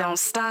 don't stop.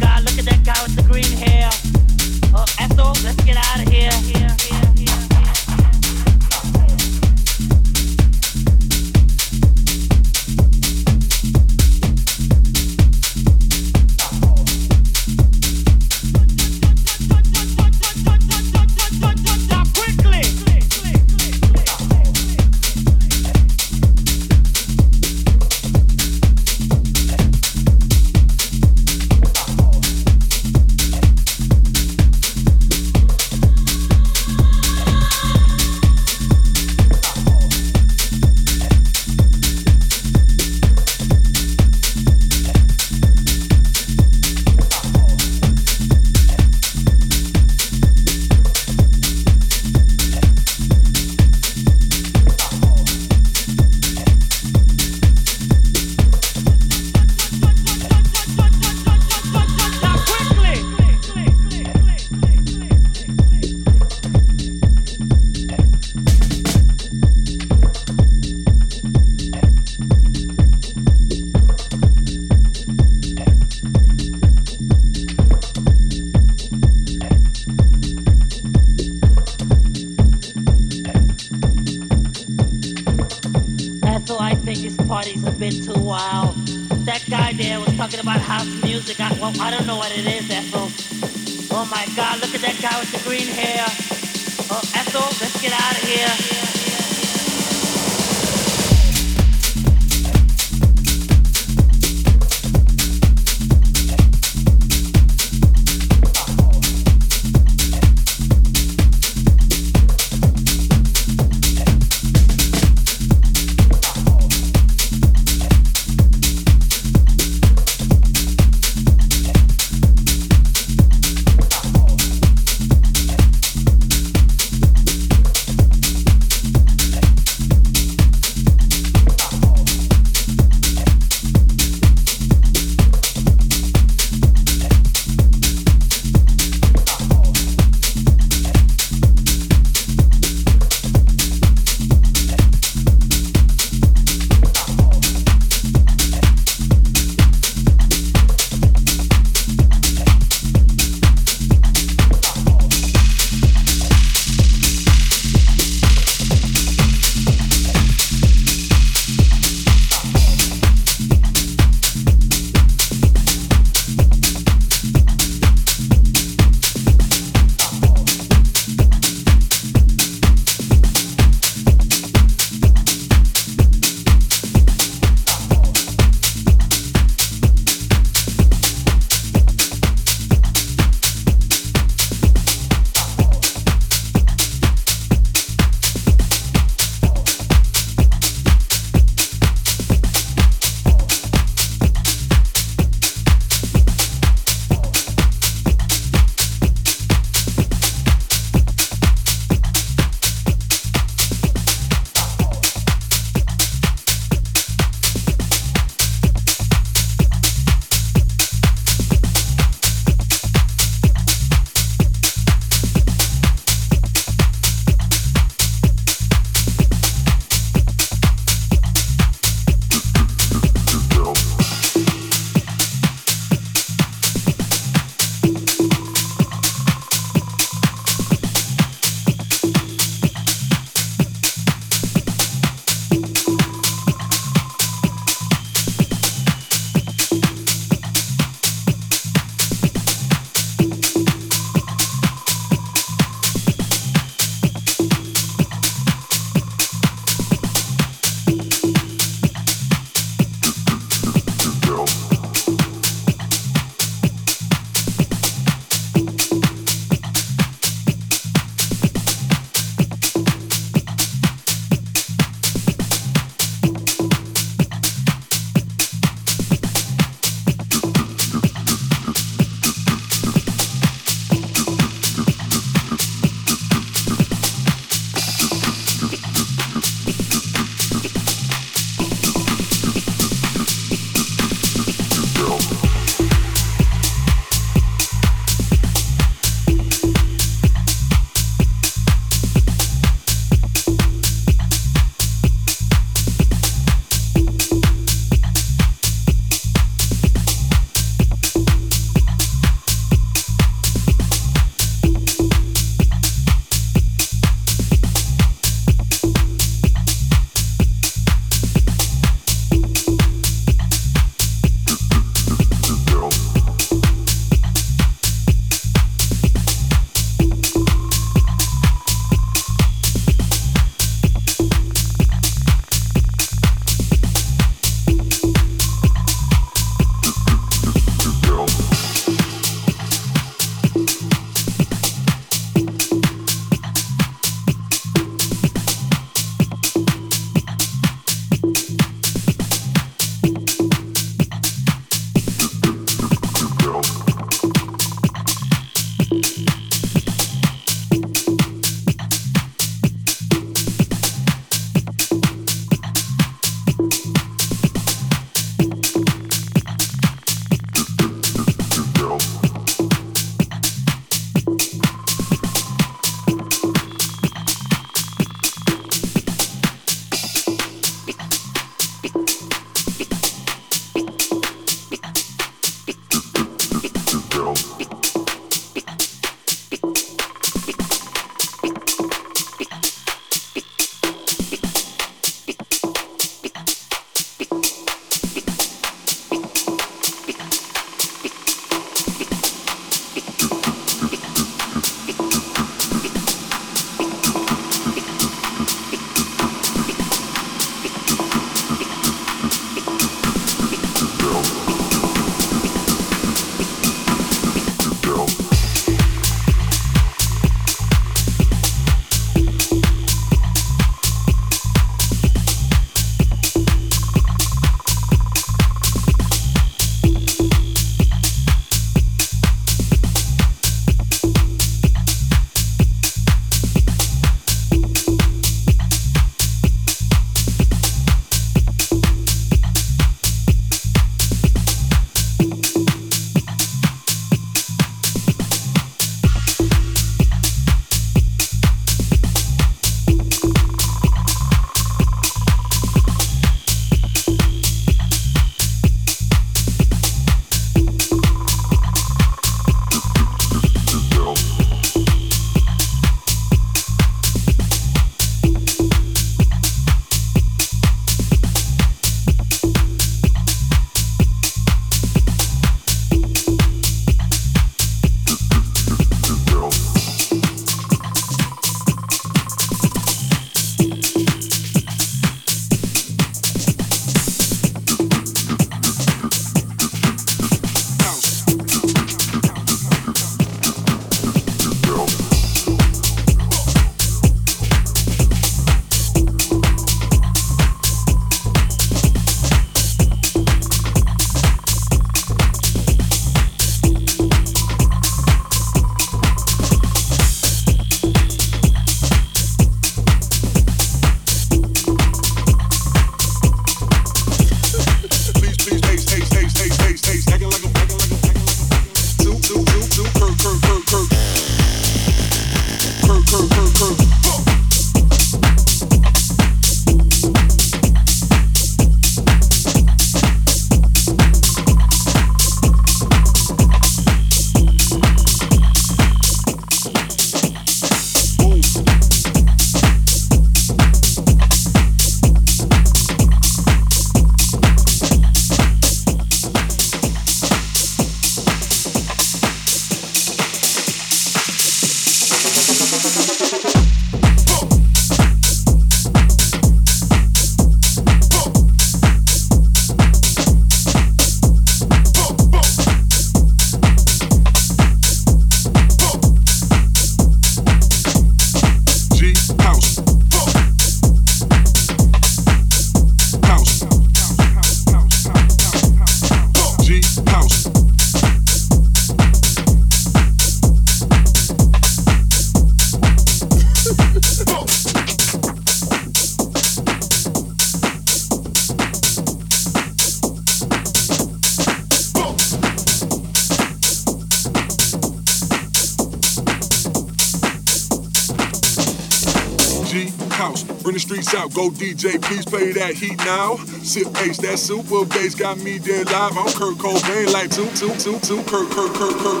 DJ, please play that heat now. Sip H, that super bass got me dead live. I'm Kurt Cobain, like two, two, two, two. Kurt, Kurt, Kurt, Kurt,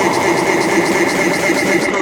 H, H, H, H, H, H, H, H, Kurt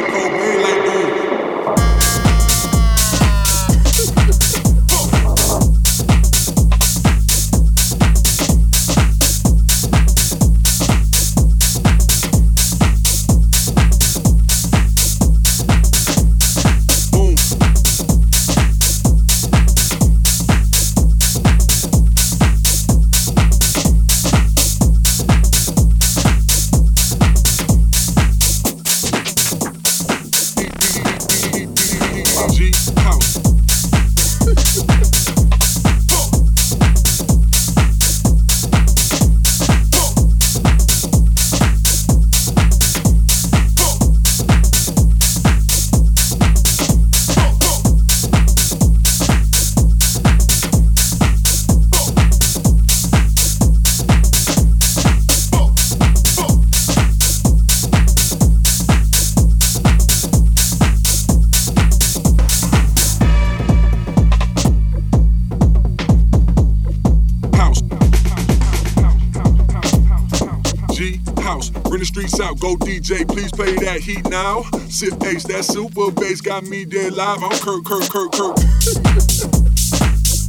that heat now. Sit bass. that super bass got me dead live. I'm Kirk, Kirk, Kirk, Kirk.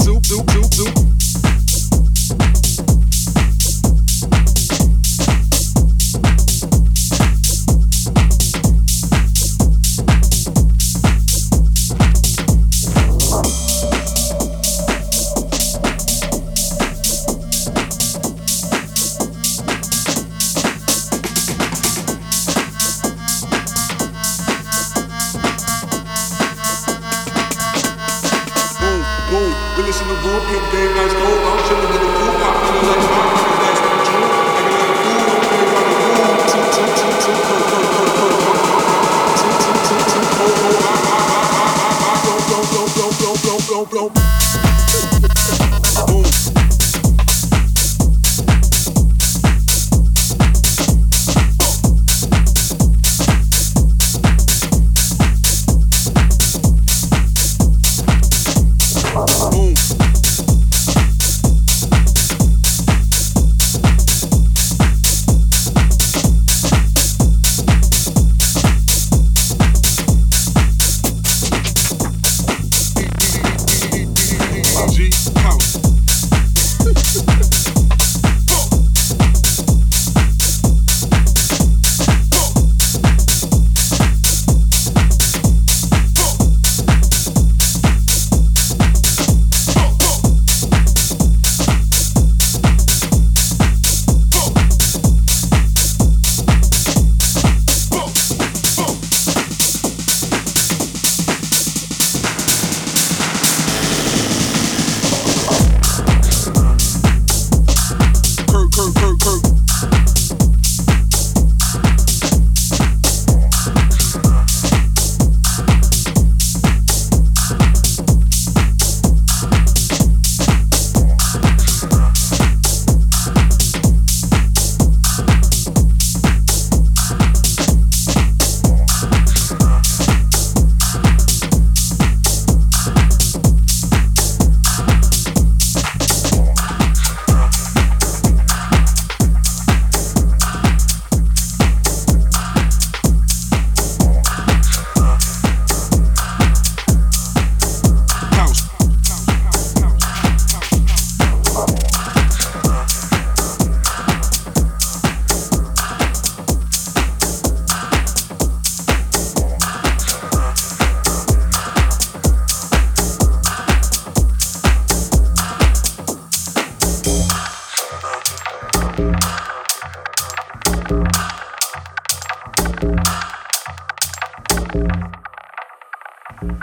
Doop, doop, doop, doop.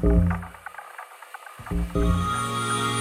Thank you.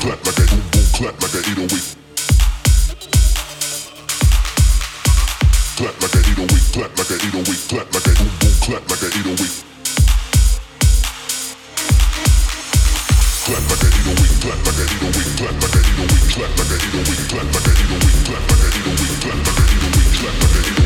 clap like a boom boom clap like a 808. Clap like a 808, clap like a 808, clap like a boom boom clap like a 808. Clap like a 808, clap like a 808, clap like a 808, clap like a 808, clap like a 808, clap like a 808, clap like a 808, clap like a 808, clap like a 808.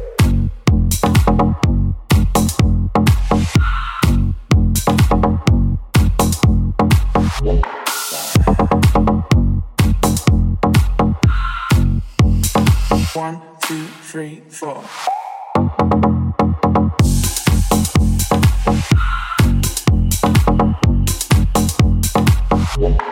One, two, three, four. One,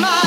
my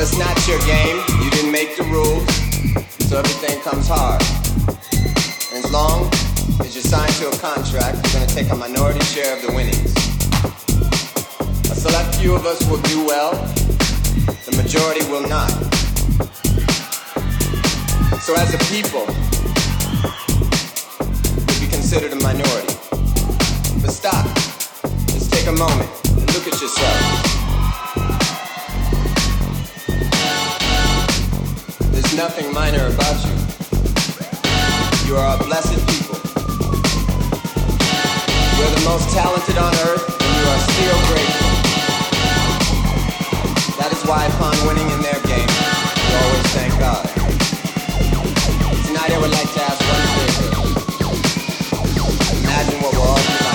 Well, it's not your game. You didn't make the rules, so everything comes hard. And as long as you're signed to a contract, you're going to take a minority share of the winnings. A select few of us will do well, the majority will not. So as a people, we'll be considered a minority. But stop. Let's take a moment and look at yourself. nothing minor about you. You are a blessed people. You're the most talented on earth, and you are still grateful. That is why upon winning in their game, you always thank God. Tonight I would like to ask one thing. Imagine what we're all